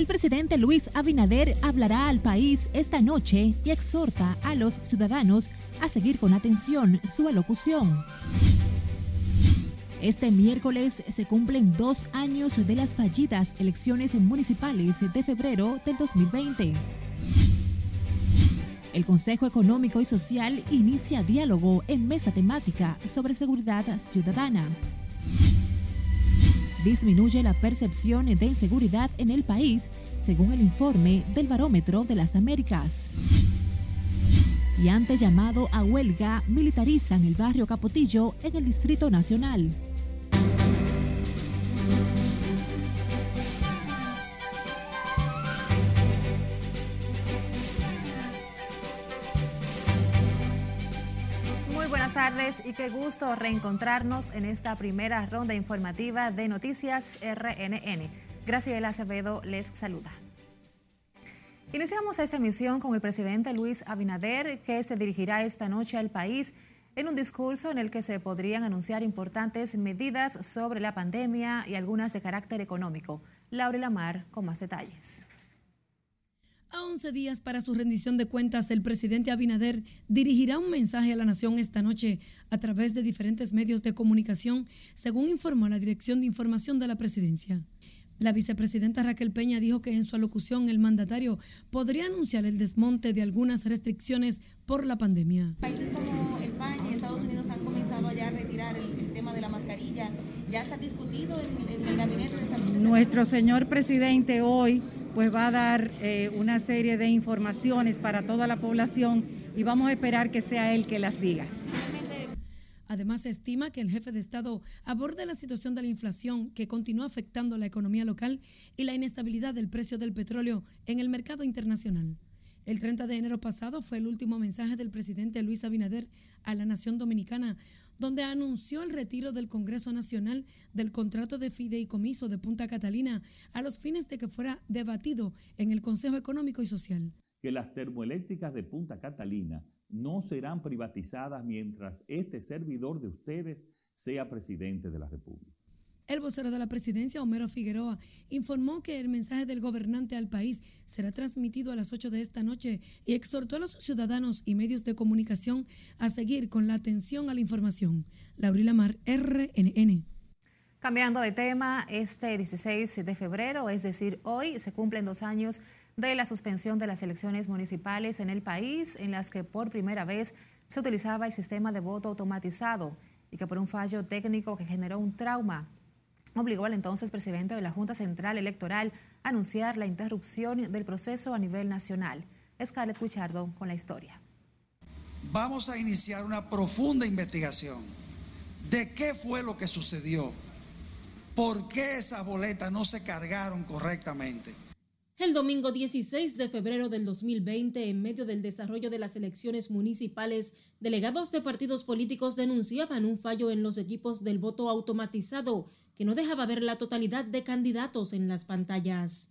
El presidente Luis Abinader hablará al país esta noche y exhorta a los ciudadanos a seguir con atención su alocución. Este miércoles se cumplen dos años de las fallidas elecciones municipales de febrero del 2020. El Consejo Económico y Social inicia diálogo en mesa temática sobre seguridad ciudadana disminuye la percepción de inseguridad en el país, según el informe del Barómetro de las Américas. Y ante llamado a huelga, militarizan el barrio Capotillo en el Distrito Nacional. Tardes y qué gusto reencontrarnos en esta primera ronda informativa de Noticias RNN. Graciela Acevedo les saluda. Iniciamos esta emisión con el presidente Luis Abinader, que se dirigirá esta noche al país en un discurso en el que se podrían anunciar importantes medidas sobre la pandemia y algunas de carácter económico. Laura Lamar con más detalles. A 11 días para su rendición de cuentas, el presidente Abinader dirigirá un mensaje a la nación esta noche a través de diferentes medios de comunicación, según informó la Dirección de Información de la Presidencia. La vicepresidenta Raquel Peña dijo que en su alocución el mandatario podría anunciar el desmonte de algunas restricciones por la pandemia. Países como España y Estados Unidos han comenzado ya a retirar el, tema de la mascarilla. ¿Ya se ha discutido en, el gabinete de San Nuestro señor presidente hoy pues va a dar eh, una serie de informaciones para toda la población y vamos a esperar que sea él que las diga. Además, se estima que el jefe de Estado aborde la situación de la inflación que continúa afectando la economía local y la inestabilidad del precio del petróleo en el mercado internacional. El 30 de enero pasado fue el último mensaje del presidente Luis Abinader a la nación dominicana donde anunció el retiro del Congreso Nacional del contrato de fideicomiso de Punta Catalina a los fines de que fuera debatido en el Consejo Económico y Social. Que las termoeléctricas de Punta Catalina no serán privatizadas mientras este servidor de ustedes sea presidente de la República. El vocero de la presidencia, Homero Figueroa, informó que el mensaje del gobernante al país será transmitido a las 8 de esta noche y exhortó a los ciudadanos y medios de comunicación a seguir con la atención a la información. Laurila Mar, RNN. Cambiando de tema, este 16 de febrero, es decir, hoy, se cumplen dos años de la suspensión de las elecciones municipales en el país, en las que por primera vez se utilizaba el sistema de voto automatizado y que por un fallo técnico que generó un trauma obligó al entonces presidente de la Junta Central Electoral a anunciar la interrupción del proceso a nivel nacional. Scarlett Guichardo con la historia. Vamos a iniciar una profunda investigación de qué fue lo que sucedió, por qué esas boletas no se cargaron correctamente. El domingo 16 de febrero del 2020, en medio del desarrollo de las elecciones municipales, delegados de partidos políticos denunciaban un fallo en los equipos del voto automatizado que no dejaba ver la totalidad de candidatos en las pantallas.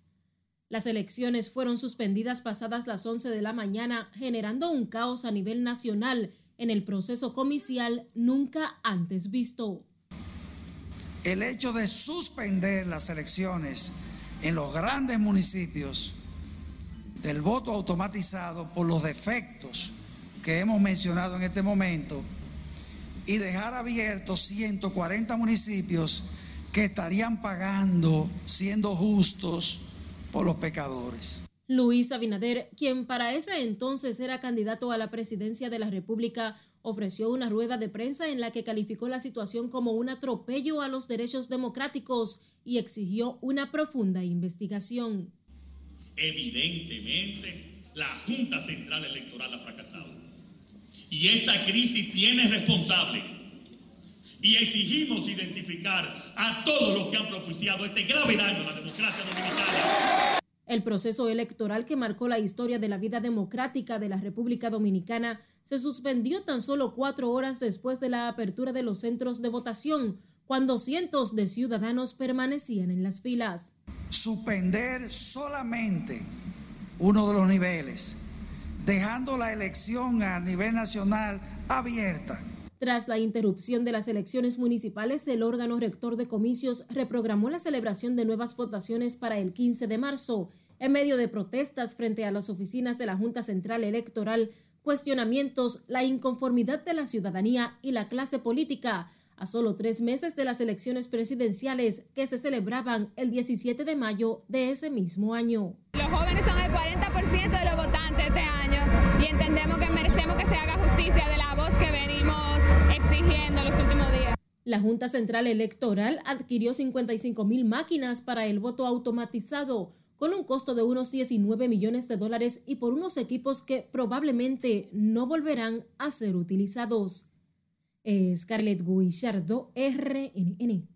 Las elecciones fueron suspendidas pasadas las 11 de la mañana, generando un caos a nivel nacional en el proceso comicial nunca antes visto. El hecho de suspender las elecciones en los grandes municipios del voto automatizado por los defectos que hemos mencionado en este momento y dejar abiertos 140 municipios que estarían pagando, siendo justos, por los pecadores. Luis Abinader, quien para ese entonces era candidato a la presidencia de la República, ofreció una rueda de prensa en la que calificó la situación como un atropello a los derechos democráticos y exigió una profunda investigación. Evidentemente, la Junta Central Electoral ha fracasado. Y esta crisis tiene responsables y exigimos identificar a todos los que han propiciado este grave daño a la democracia dominicana. El proceso electoral que marcó la historia de la vida democrática de la República Dominicana se suspendió tan solo cuatro horas después de la apertura de los centros de votación, cuando cientos de ciudadanos permanecían en las filas. Suspender solamente uno de los niveles, dejando la elección a nivel nacional abierta Tras la interrupción de las elecciones municipales, el órgano rector de comicios reprogramó la celebración de nuevas votaciones para el 15 de marzo, en medio de protestas frente a las oficinas de la Junta Central Electoral, cuestionamientos, la inconformidad de la ciudadanía y la clase política a solo tres meses de las elecciones presidenciales que se celebraban el 17 de mayo de ese mismo año. Los jóvenes son el 40% de los votantes este año y entendemos que merecemos que se haga justicia de la voz que La Junta Central Electoral adquirió 55 mil máquinas para el voto automatizado con un costo de unos 19 millones de dólares y por unos equipos que probablemente no volverán a ser utilizados. Scarlett Guillardo, RNN.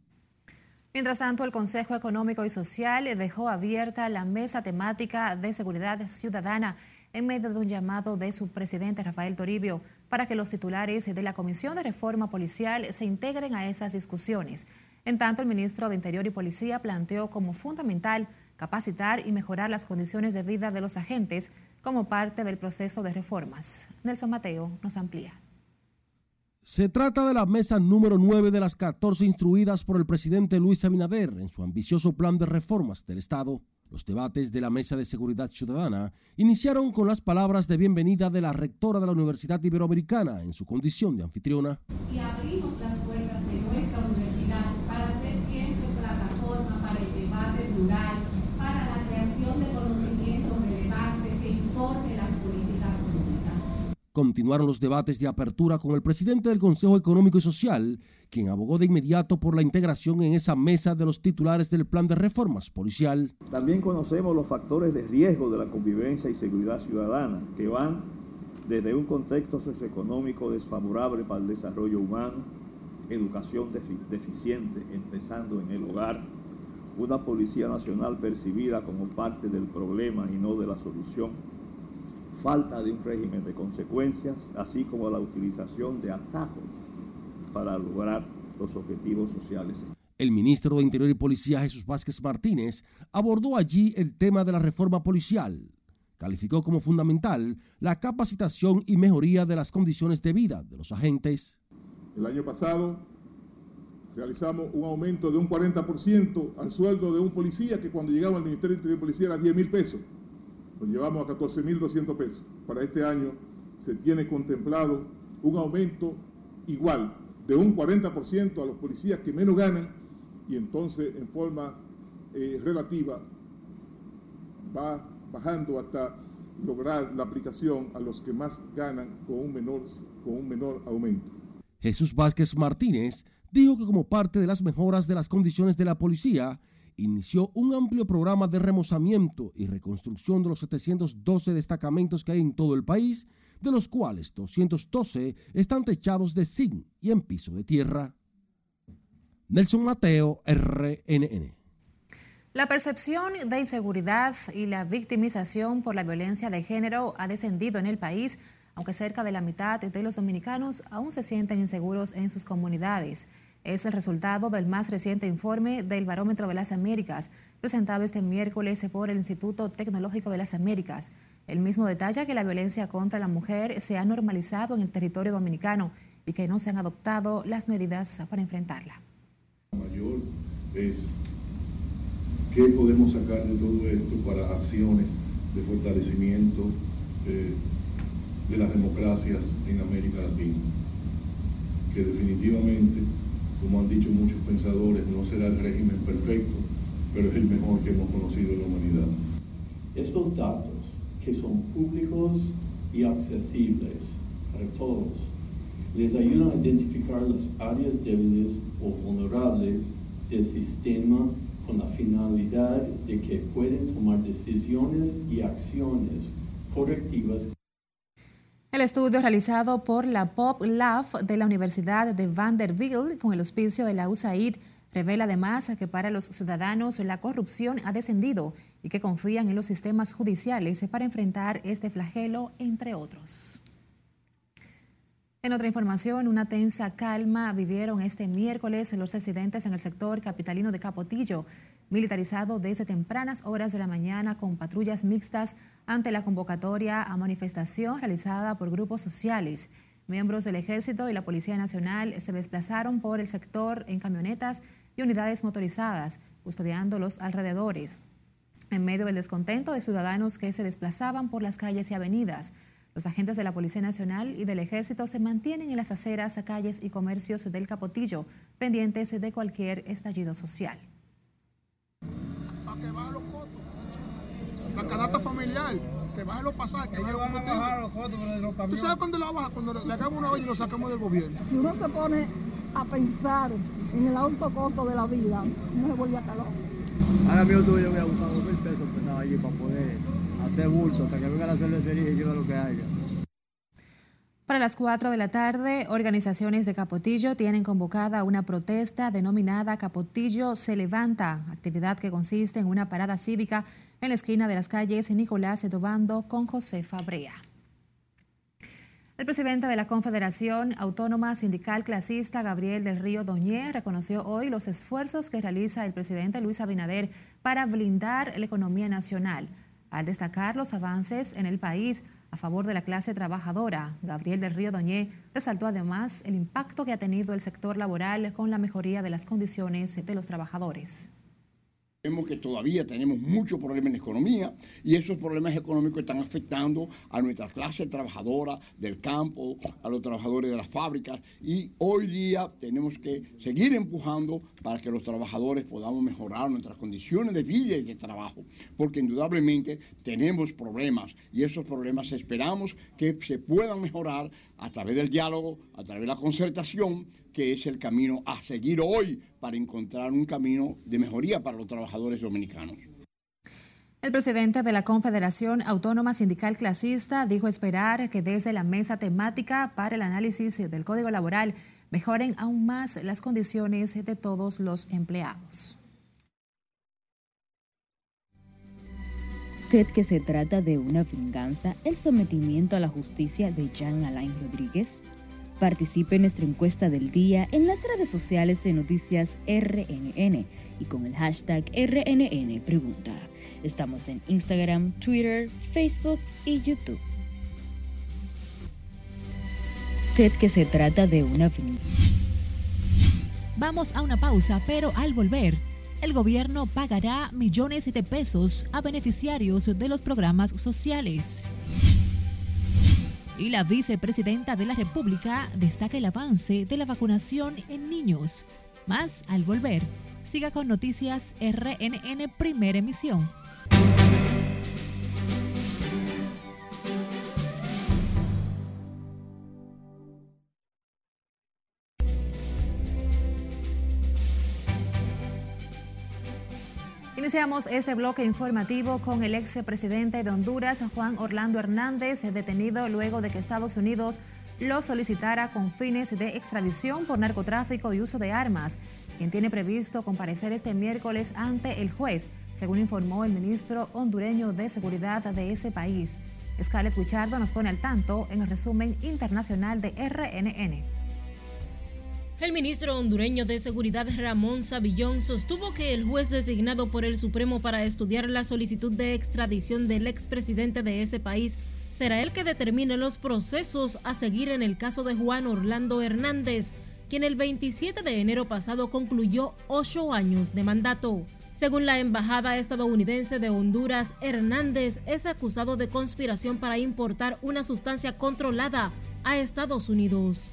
Mientras tanto, el Consejo Económico y Social dejó abierta la mesa temática de seguridad ciudadana en medio de un llamado de su presidente Rafael Toribio para que los titulares de la Comisión de Reforma Policial se integren a esas discusiones. En tanto, el ministro de Interior y Policía planteó como fundamental capacitar y mejorar las condiciones de vida de los agentes como parte del proceso de reformas. Nelson Mateo nos amplía. Se trata de la mesa número 9 de las 14 instruidas por el presidente Luis Abinader en su ambicioso plan de reformas del Estado. Los debates de la Mesa de Seguridad Ciudadana iniciaron con las palabras de bienvenida de la rectora de la Universidad Iberoamericana en su condición de anfitriona. Y abrimos las puertas de nuestra universidad para ser siempre plataforma para el debate plural, para la creación de conocimiento relevante que informe las políticas públicas. Continuaron los debates de apertura con el presidente del Consejo Económico y Social, quien abogó de inmediato por la integración en esa mesa de los titulares del plan de reformas policial. También conocemos los factores de riesgo de la convivencia y seguridad ciudadana, que van desde un contexto socioeconómico desfavorable para el desarrollo humano, educación deficiente, empezando en el hogar, una Policía Nacional percibida como parte del problema y no de la solución, falta de un régimen de consecuencias, así como la utilización de atajos para lograr los objetivos sociales. El ministro de Interior y Policía Jesús Vázquez Martínez abordó allí el tema de la reforma policial. Calificó como fundamental la capacitación y mejoría de las condiciones de vida de los agentes. El año pasado realizamos un aumento de un 40% al sueldo de un policía que cuando llegaba al Ministerio de Interior y Policía era 10 mil pesos. Lo llevamos a 14.200 pesos. Para este año se tiene contemplado un aumento igual de un 40% a los policías que menos ganan y entonces en forma eh, relativa va bajando hasta lograr la aplicación a los que más ganan con un menor, con un menor aumento. Jesús Vázquez Martínez dijo que como parte de las mejoras de las condiciones de la policía, inició un amplio programa de remozamiento y reconstrucción de los 712 destacamentos que hay en todo el país, de los cuales 212 están techados de zinc y en piso de tierra. Nelson Mateo, RNN. La percepción de inseguridad y la victimización por la violencia de género ha descendido en el país, aunque cerca de la mitad de los dominicanos aún se sienten inseguros en sus comunidades. Es el resultado del más reciente informe del Barómetro de las Américas, presentado este miércoles por el Instituto Tecnológico de las Américas. El mismo detalla que la violencia contra la mujer se ha normalizado en el territorio dominicano y que no se han adoptado las medidas para enfrentarla. mayor es qué podemos sacar de todo esto para acciones de fortalecimiento eh, de las democracias en América Latina, que definitivamente como han dicho muchos pensadores, no será el régimen perfecto, pero es el mejor que hemos conocido en la humanidad. Estos datos, que son públicos y accesibles para todos, les ayudan a identificar las áreas débiles o vulnerables del sistema con la finalidad de que pueden tomar decisiones y acciones correctivas el estudio realizado por la Pop Lab de la Universidad de Vanderbilt con el auspicio de la USAID revela además que para los ciudadanos la corrupción ha descendido y que confían en los sistemas judiciales para enfrentar este flagelo, entre otros. En otra información, una tensa calma vivieron este miércoles los residentes en el sector capitalino de Capotillo militarizado desde tempranas horas de la mañana con patrullas mixtas ante la convocatoria a manifestación realizada por grupos sociales. Miembros del Ejército y la Policía Nacional se desplazaron por el sector en camionetas y unidades motorizadas, custodiando los alrededores. En medio del descontento de ciudadanos que se desplazaban por las calles y avenidas, los agentes de la Policía Nacional y del Ejército se mantienen en las aceras, calles y comercios del Capotillo, pendientes de cualquier estallido social. Para que baje los costos. La canasta familiar, que baje los pasajes, que baje los combustibles. ¿Tú sabes cuándo la baja? Cuando le hagamos una olla y lo sacamos del gobierno. Si uno se pone a pensar en el alto costo de la vida, no se vuelve a calor. Ahora mismo yo voy a buscar dos mil pesos allí para poder hacer bulto hasta que venga la cervecería y lleve lo que haya. Para las 4 de la tarde, organizaciones de Capotillo tienen convocada una protesta denominada Capotillo se levanta, actividad que consiste en una parada cívica en la esquina de las calles Nicolás Edobando con José Fabrea. El presidente de la Confederación Autónoma Sindical Clasista, Gabriel del Río Doñé, reconoció hoy los esfuerzos que realiza el presidente Luis Abinader para blindar la economía nacional. Al destacar los avances en el país a favor de la clase trabajadora, Gabriel del Río Doñé resaltó además el impacto que ha tenido el sector laboral con la mejoría de las condiciones de los trabajadores. Vemos que todavía tenemos muchos problemas en la economía y esos problemas económicos están afectando a nuestra clase trabajadora del campo, a los trabajadores de las fábricas y hoy día tenemos que seguir empujando para que los trabajadores podamos mejorar nuestras condiciones de vida y de trabajo, porque indudablemente tenemos problemas y esos problemas esperamos que se puedan mejorar a través del diálogo, a través de la concertación, que es el camino a seguir hoy para encontrar un camino de mejoría para los trabajadores dominicanos. El presidente de la Confederación Autónoma Sindical Clasista dijo esperar que desde la mesa temática para el análisis del Código Laboral mejoren aún más las condiciones de todos los empleados. ¿Usted que se trata de una venganza, el sometimiento a la justicia de Jean Alain Rodríguez? Participe en nuestra encuesta del día en las redes sociales de Noticias RNN y con el hashtag RNN Pregunta. Estamos en Instagram, Twitter, Facebook y YouTube. Usted que se trata de una Vamos a una pausa, pero al volver, el gobierno pagará millones de pesos a beneficiarios de los programas sociales. Y la vicepresidenta de la República destaca el avance de la vacunación en niños. Más al volver. Siga con Noticias RNN Primera Emisión. Iniciamos este bloque informativo con el ex presidente de Honduras, Juan Orlando Hernández, detenido luego de que Estados Unidos lo solicitara con fines de extradición por narcotráfico y uso de armas, quien tiene previsto comparecer este miércoles ante el juez, según informó el ministro hondureño de Seguridad de ese país. Scarlett Wichardo nos pone al tanto en el resumen internacional de RNN. El ministro hondureño de Seguridad Ramón Savillón sostuvo que el juez designado por el Supremo para estudiar la solicitud de extradición del expresidente de ese país será el que determine los procesos a seguir en el caso de Juan Orlando Hernández, quien el 27 de enero pasado concluyó ocho años de mandato. Según la Embajada estadounidense de Honduras, Hernández es acusado de conspiración para importar una sustancia controlada a Estados Unidos.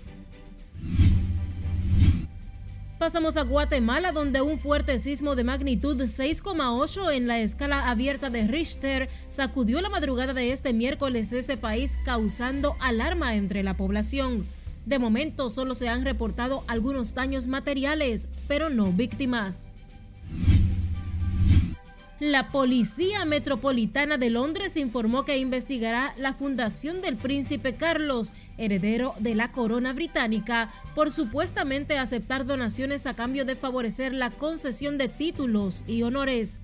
Pasamos a Guatemala, donde un fuerte sismo de magnitud 6,8 en la escala abierta de Richter sacudió la madrugada de este miércoles ese país, causando alarma entre la población. De momento solo se han reportado algunos daños materiales, pero no víctimas. La Policía Metropolitana de Londres informó que investigará la fundación del príncipe Carlos, heredero de la corona británica, por supuestamente aceptar donaciones a cambio de favorecer la concesión de títulos y honores.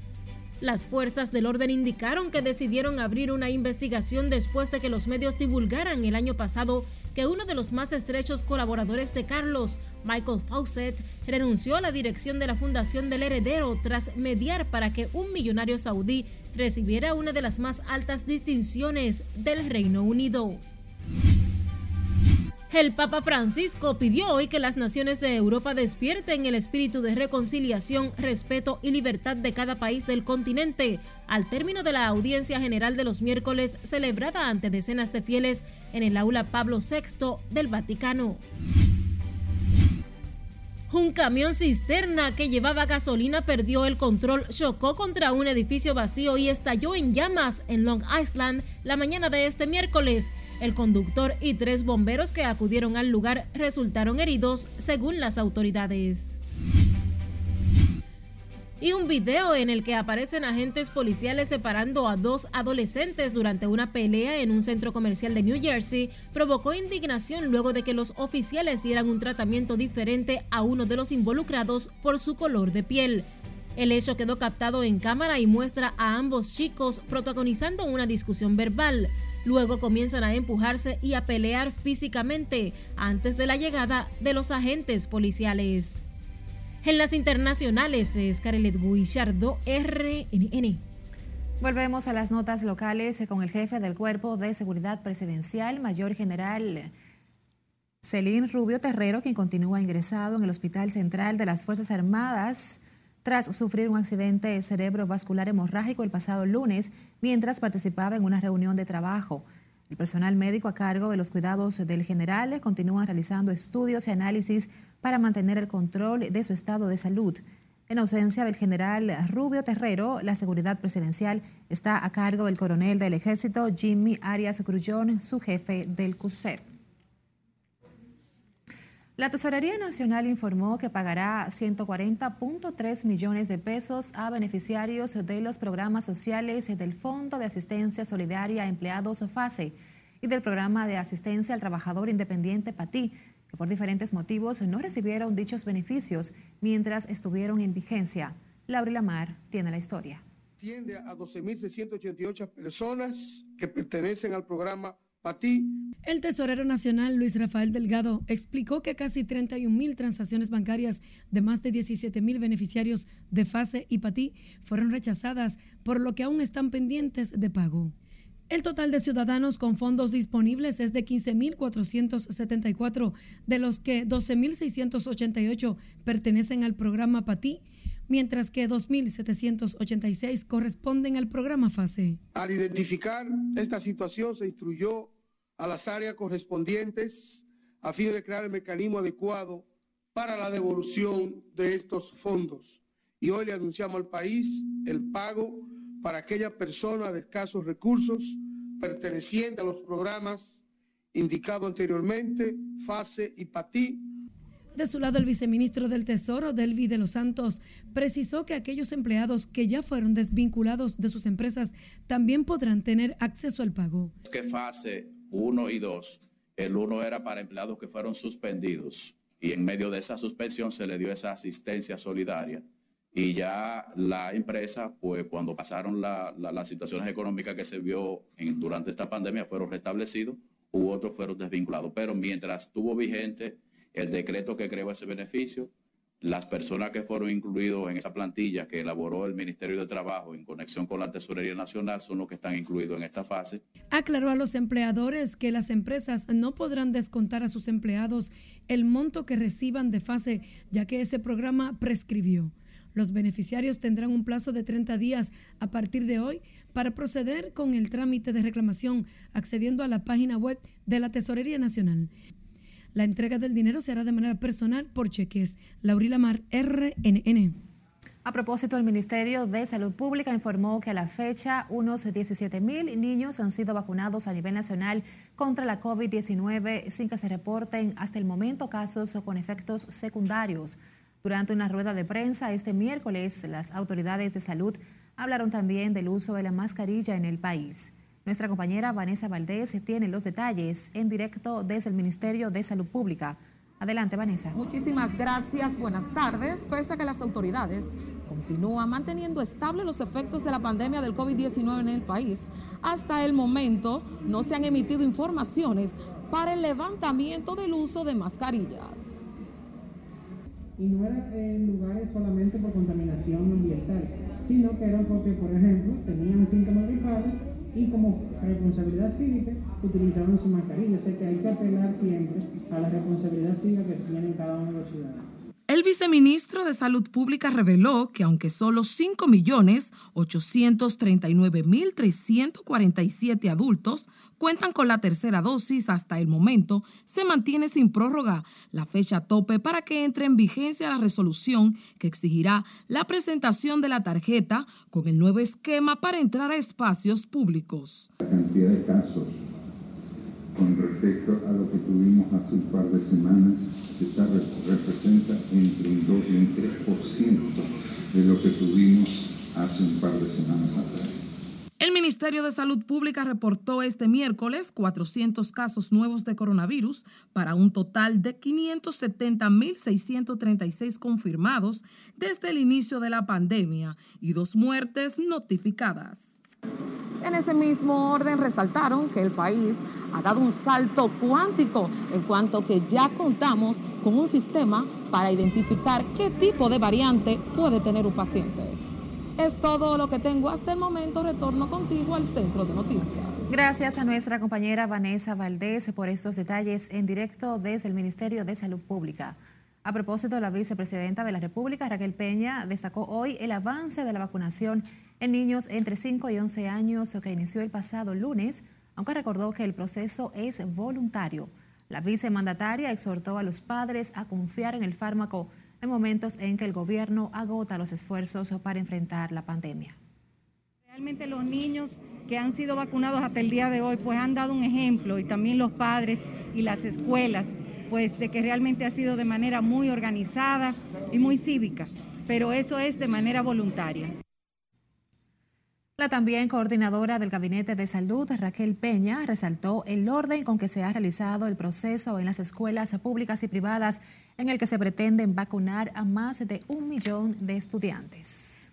Las fuerzas del orden indicaron que decidieron abrir una investigación después de que los medios divulgaran el año pasado que uno de los más estrechos colaboradores de Carlos, Michael Fawcett, renunció a la dirección de la Fundación del Heredero tras mediar para que un millonario saudí recibiera una de las más altas distinciones del Reino Unido. El Papa Francisco pidió hoy que las naciones de Europa despierten el espíritu de reconciliación, respeto y libertad de cada país del continente, al término de la audiencia general de los miércoles celebrada ante decenas de fieles en el aula Pablo VI del Vaticano. Un camión cisterna que llevaba gasolina perdió el control, chocó contra un edificio vacío y estalló en llamas en Long Island la mañana de este miércoles. El conductor y tres bomberos que acudieron al lugar resultaron heridos, según las autoridades. Y un video en el que aparecen agentes policiales separando a dos adolescentes durante una pelea en un centro comercial de New Jersey provocó indignación luego de que los oficiales dieran un tratamiento diferente a uno de los involucrados por su color de piel. El hecho quedó captado en cámara y muestra a ambos chicos protagonizando una discusión verbal. Luego comienzan a empujarse y a pelear físicamente antes de la llegada de los agentes policiales. En las internacionales, Scarlett Guillardo, RNN. Volvemos a las notas locales con el jefe del Cuerpo de Seguridad Presidencial, Mayor General Celín Rubio Terrero, quien continúa ingresado en el Hospital Central de las Fuerzas Armadas tras sufrir un accidente cerebrovascular hemorrágico el pasado lunes mientras participaba en una reunión de trabajo. El personal médico a cargo de los cuidados del general continúa realizando estudios y análisis para mantener el control de su estado de salud. En ausencia del general Rubio Terrero, la seguridad presidencial está a cargo del coronel del ejército Jimmy Arias Grullón, su jefe del CUSEP. La Tesorería Nacional informó que pagará 140.3 millones de pesos a beneficiarios de los programas sociales del Fondo de Asistencia Solidaria a Empleados FASE y del Programa de Asistencia al Trabajador Independiente PATI, que por diferentes motivos no recibieron dichos beneficios mientras estuvieron en vigencia. Laura Lamar tiene la historia. Tiende a 12.688 personas que pertenecen al programa el tesorero nacional Luis Rafael Delgado explicó que casi 31 mil transacciones bancarias de más de 17 mil beneficiarios de FASE y PATI fueron rechazadas, por lo que aún están pendientes de pago. El total de ciudadanos con fondos disponibles es de 15.474, de los que 12.688 pertenecen al programa PATI, mientras que 2.786 corresponden al programa FASE. Al identificar esta situación se instruyó a las áreas correspondientes a fin de crear el mecanismo adecuado para la devolución de estos fondos. Y hoy le anunciamos al país el pago para aquella persona de escasos recursos perteneciente a los programas indicados anteriormente, FASE y PATI. De su lado, el viceministro del Tesoro, Delvi de los Santos, precisó que aquellos empleados que ya fueron desvinculados de sus empresas también podrán tener acceso al pago. Que FASE 1 y 2. El 1 era para empleados que fueron suspendidos y en medio de esa suspensión se le dio esa asistencia solidaria. Y ya la empresa, pues cuando pasaron las situaciones económicas que se vio durante esta pandemia, fueron restablecidos, u otros fueron desvinculados. Pero mientras estuvo vigente el decreto que creó ese beneficio, las personas que fueron incluidos en esa plantilla que elaboró el Ministerio de Trabajo en conexión con la Tesorería Nacional son los que están incluidos en esta fase. Aclaró a los empleadores que las empresas no podrán descontar a sus empleados el monto que reciban de fase, ya que ese programa prescribió. Los beneficiarios tendrán un plazo de 30 días a partir de hoy para proceder con el trámite de reclamación accediendo a la página web de la Tesorería Nacional. La entrega del dinero se hará de manera personal por cheques. Laurila Mar, RNN. A propósito, el Ministerio de Salud Pública informó que a la fecha unos 17 mil niños han sido vacunados a nivel nacional contra la COVID-19 sin que se reporten hasta el momento casos con efectos secundarios. Durante una rueda de prensa este miércoles, las autoridades de salud hablaron también del uso de la mascarilla en el país. Nuestra compañera Vanessa Valdés tiene los detalles en directo desde el Ministerio de Salud Pública. Adelante, Vanessa. Muchísimas gracias. Buenas tardes. Pese a que las autoridades continúan manteniendo estables los efectos de la pandemia del COVID-19 en el país, hasta el momento no se han emitido informaciones para el levantamiento del uso de mascarillas. Y no era en lugares solamente por contaminación ambiental, sino que era porque, por ejemplo, tenían síntomas gripales y como responsabilidad cívica utilizaban su mascarilla. O sea que hay que apelar siempre a la responsabilidad cívica que tienen cada uno de los ciudadanos. El viceministro de Salud Pública reveló que aunque solo 5.839.347 adultos cuentan con la tercera dosis hasta el momento, se mantiene sin prórroga la fecha tope para que entre en vigencia la resolución que exigirá la presentación de la tarjeta con el nuevo esquema para entrar a espacios públicos. La cantidad de casos con respecto a lo que tuvimos hace un par de semanas está, representa entre un 2 y un 3% de lo que tuvimos hace un par de semanas atrás. El Ministerio de Salud Pública reportó este miércoles 400 casos nuevos de coronavirus para un total de 570.636 confirmados desde el inicio de la pandemia y dos muertes notificadas. En ese mismo orden resaltaron que el país ha dado un salto cuántico en cuanto que ya contamos con un sistema para identificar qué tipo de variante puede tener un paciente. Es todo lo que tengo hasta el momento. Retorno contigo al centro de noticias. Gracias a nuestra compañera Vanessa Valdés por estos detalles en directo desde el Ministerio de Salud Pública. A propósito, la vicepresidenta de la República, Raquel Peña, destacó hoy el avance de la vacunación en niños entre 5 y 11 años que inició el pasado lunes, aunque recordó que el proceso es voluntario. La vicemandataria exhortó a los padres a confiar en el fármaco en momentos en que el gobierno agota los esfuerzos para enfrentar la pandemia. Realmente los niños que han sido vacunados hasta el día de hoy pues han dado un ejemplo y también los padres y las escuelas pues de que realmente ha sido de manera muy organizada y muy cívica, pero eso es de manera voluntaria. La también coordinadora del Gabinete de Salud, Raquel Peña, resaltó el orden con que se ha realizado el proceso en las escuelas públicas y privadas en el que se pretenden vacunar a más de un millón de estudiantes.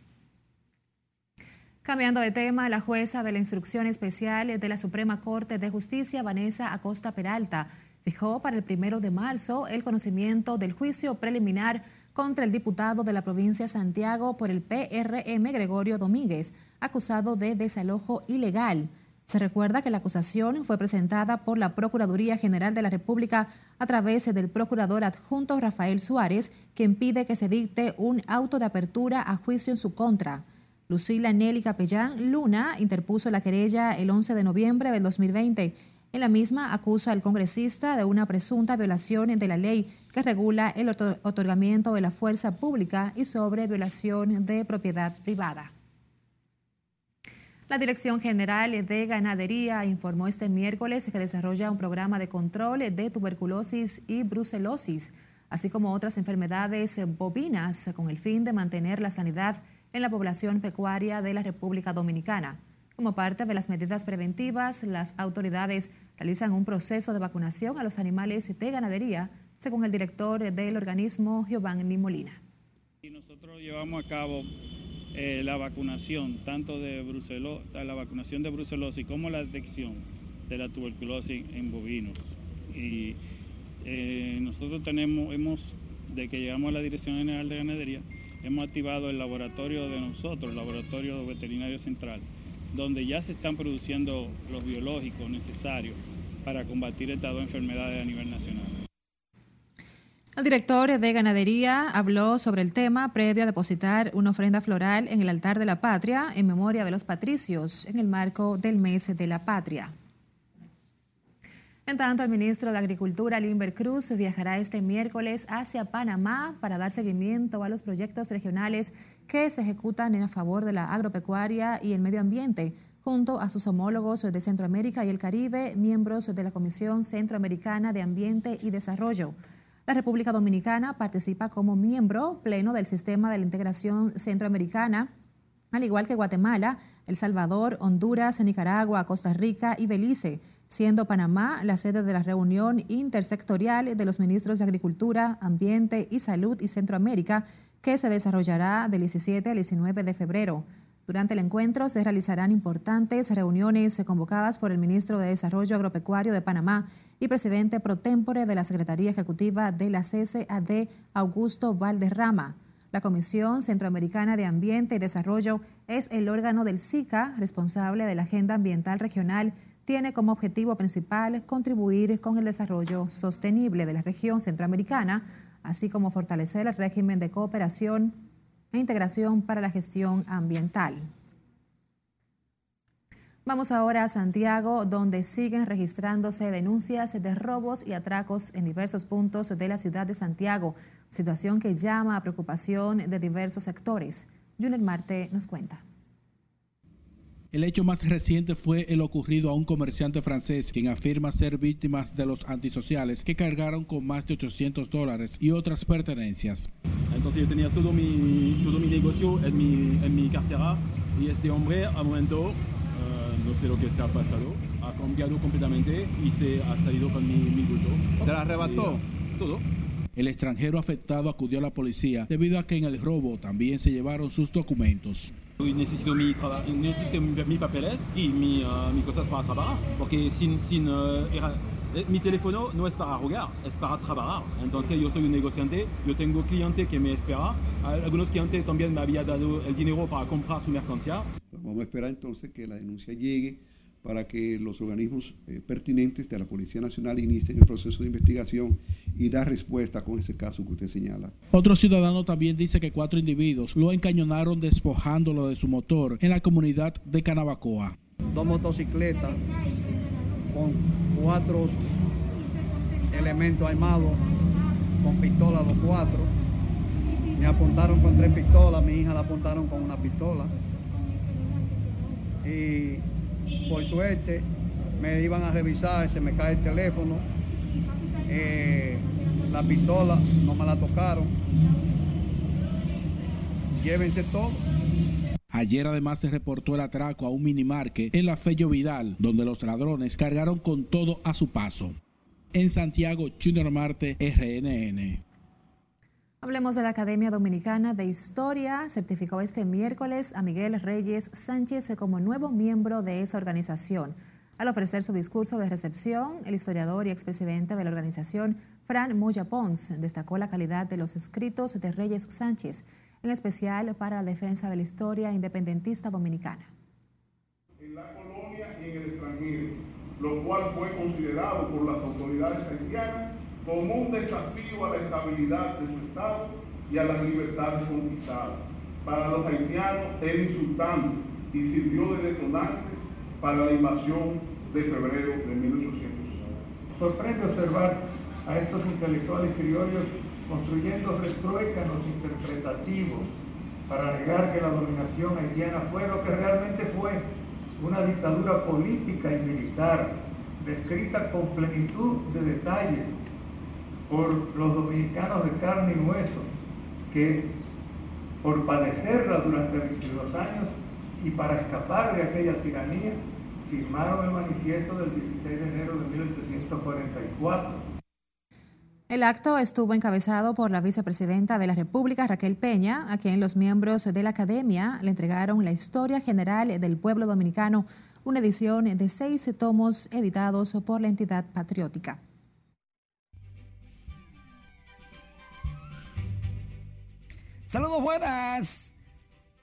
Cambiando de tema, la jueza de la Instrucción Especial de la Suprema Corte de Justicia, Vanessa Acosta Peralta, fijó para el primero de marzo el conocimiento del juicio preliminar contra el diputado de la provincia de Santiago por el PRM Gregorio Domínguez, acusado de desalojo ilegal. Se recuerda que la acusación fue presentada por la Procuraduría General de la República a través del procurador adjunto Rafael Suárez, quien pide que se dicte un auto de apertura a juicio en su contra. Lucila Nelly Capellán Luna interpuso la querella el 11 de noviembre del 2020 en la misma acusa al congresista de una presunta violación de la ley que regula el otorgamiento de la fuerza pública y sobre violación de propiedad privada. La Dirección General de Ganadería informó este miércoles que desarrolla un programa de control de tuberculosis y brucelosis, así como otras enfermedades bovinas, con el fin de mantener la sanidad en la población pecuaria de la República Dominicana. Como parte de las medidas preventivas, las autoridades realizan un proceso de vacunación a los animales de ganadería, según el director del organismo, Giovanni Molina. nosotros llevamos a cabo eh, la vacunación, tanto de brucelosis, la vacunación de brucelosis como la detección de la tuberculosis en bovinos. Y eh, nosotros tenemos, hemos, de que llegamos a la Dirección General de Ganadería, hemos activado el laboratorio de nosotros, el laboratorio veterinario central donde ya se están produciendo los biológicos necesarios para combatir estas dos enfermedades a nivel nacional. El director de Ganadería habló sobre el tema previo a depositar una ofrenda floral en el altar de la patria en memoria de los patricios en el marco del mes de la patria. En tanto, el ministro de Agricultura, Limber Cruz, viajará este miércoles hacia Panamá para dar seguimiento a los proyectos regionales que se ejecutan en favor de la agropecuaria y el medio ambiente, junto a sus homólogos de Centroamérica y el Caribe, miembros de la Comisión Centroamericana de Ambiente y Desarrollo. La República Dominicana participa como miembro pleno del Sistema de la Integración Centroamericana, al igual que Guatemala, El Salvador, Honduras, Nicaragua, Costa Rica y Belice siendo Panamá la sede de la reunión intersectorial de los ministros de Agricultura, Ambiente y Salud y Centroamérica, que se desarrollará del 17 al 19 de febrero. Durante el encuentro se realizarán importantes reuniones convocadas por el ministro de Desarrollo Agropecuario de Panamá y presidente pro tempore de la Secretaría Ejecutiva de la CSAD, Augusto Valderrama. La Comisión Centroamericana de Ambiente y Desarrollo es el órgano del SICA responsable de la Agenda Ambiental Regional. Tiene como objetivo principal contribuir con el desarrollo sostenible de la región centroamericana, así como fortalecer el régimen de cooperación e integración para la gestión ambiental. Vamos ahora a Santiago, donde siguen registrándose denuncias de robos y atracos en diversos puntos de la ciudad de Santiago, situación que llama a preocupación de diversos sectores. Junior Marte nos cuenta. El hecho más reciente fue el ocurrido a un comerciante francés quien afirma ser víctima de los antisociales que cargaron con más de 800 dólares y otras pertenencias. Entonces yo tenía todo mi, todo mi negocio en mi, en mi cartera y este hombre a momento no sé lo que se ha pasado, ha cambiado completamente y se ha salido con mi, mi bulto. ¿Se la arrebató? Todo. El extranjero afectado acudió a la policía debido a que en el robo también se llevaron sus documentos. Necesito mi, necesito mis papeles y mi, uh, mis cosas para trabajar, porque sin, sin uh, era, eh, mi teléfono no es para rogar, es para trabajar. Entonces yo soy un negociante, yo tengo cliente que me espera, algunos clientes también me habían dado el dinero para comprar su mercancía. Vamos a esperar entonces que la denuncia llegue para que los organismos eh, pertinentes de la Policía Nacional inicien el proceso de investigación y dar respuesta con ese caso que usted señala. Otro ciudadano también dice que cuatro individuos lo encañonaron despojándolo de su motor en la comunidad de Canabacoa. Dos motocicletas con cuatro elementos armados, con pistola los cuatro. Me apuntaron con tres pistolas, mi hija la apuntaron con una pistola. Y por suerte me iban a revisar, se me cae el teléfono, eh, la pistola no me la tocaron. Llévense todo. Ayer además se reportó el atraco a un minimarque en la Fello Vidal, donde los ladrones cargaron con todo a su paso. En Santiago, Junior Marte, RNN. Hablemos de la Academia Dominicana de Historia. Certificó este miércoles a Miguel Reyes Sánchez como nuevo miembro de esa organización. Al ofrecer su discurso de recepción, el historiador y expresidente de la organización, Fran Moya Pons, destacó la calidad de los escritos de Reyes Sánchez, en especial para la defensa de la historia independentista dominicana. En la colonia y en el extranjero, lo cual fue considerado por las autoridades haitianas como un desafío a la estabilidad de su Estado y a las libertades conquistadas. Para los haitianos era insultante y sirvió de detonante para la invasión de febrero de 1860. Sorprende observar a estos intelectuales criollos construyendo retruécanos interpretativos para negar que la dominación haitiana fue lo que realmente fue, una dictadura política y militar, descrita con plenitud de detalles por los dominicanos de carne y hueso, que por padecerla durante 22 años y para escapar de aquella tiranía, firmaron el manifiesto del 16 de enero de 1844 el acto estuvo encabezado por la vicepresidenta de la República, Raquel Peña, a quien los miembros de la academia le entregaron la historia general del pueblo dominicano, una edición de seis tomos editados por la entidad patriótica. Saludos buenas.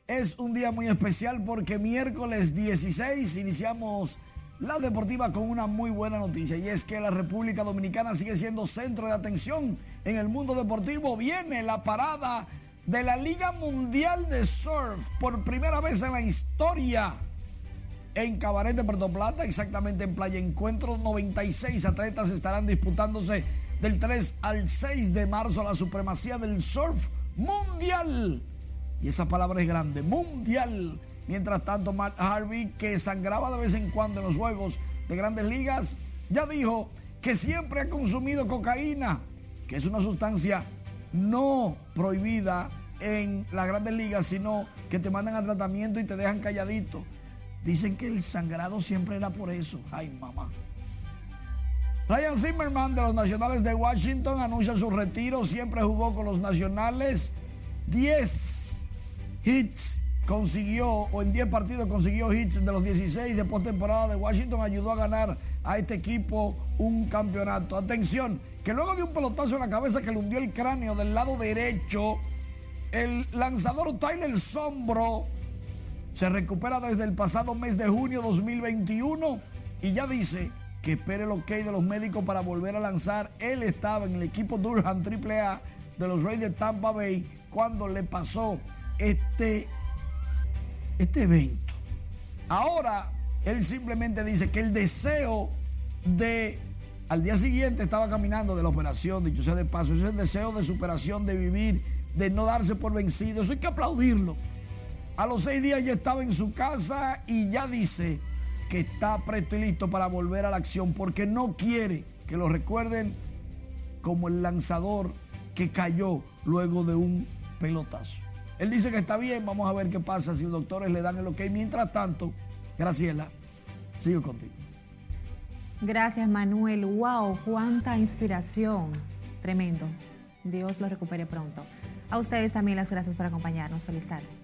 Es un día muy especial porque miércoles 16 iniciamos la deportiva con una muy buena noticia y es que la República Dominicana sigue siendo centro de atención en el mundo deportivo. Viene la parada de la Liga Mundial de Surf por primera vez en la historia en Cabaret de Puerto Plata, exactamente en Playa Encuentro. 96 atletas estarán disputándose del 3 al 6 de marzo la supremacía del surf mundial. Y esa palabra es grande, mundial Mientras tanto, Matt Harvey, que sangraba de vez en cuando en los juegos de grandes ligas, ya dijo que siempre ha consumido cocaína, que es una sustancia no prohibida en las grandes ligas, sino que te mandan a tratamiento y te dejan calladito. Dicen que el sangrado siempre era por eso. Ay, mamá. Ryan Zimmerman de los Nacionales de Washington anuncia su retiro. Siempre jugó con los Nacionales. 10 hits consiguió, o en 10 partidos consiguió hits de los 16 de postemporada de Washington, ayudó a ganar a este equipo un campeonato. Atención, que luego de un pelotazo en la cabeza que le hundió el cráneo del lado derecho, El lanzador Tyler Sombro se recupera desde el pasado mes de junio 2021 y ya dice que espere el ok de los médicos para volver a lanzar. Él estaba en el equipo Durham AAA de los Reyes de Tampa Bay cuando le pasó este, este evento. Ahora él simplemente dice que el deseo de al día siguiente estaba caminando de la operación, dicho sea de paso, ese es el deseo de superación, de vivir, de no darse por vencido. Eso hay que aplaudirlo. A los seis días ya estaba en su casa y ya dice que está presto y listo para volver a la acción porque no quiere que lo recuerden como el lanzador que cayó luego de un pelotazo. Él dice que está bien, vamos a ver qué pasa si los doctores le dan el ok. Mientras tanto, Graciela, sigo contigo. Gracias Manuel. Wow, cuánta inspiración. Tremendo. Dios lo recupere pronto. A ustedes también las gracias por acompañarnos. Feliz tarde.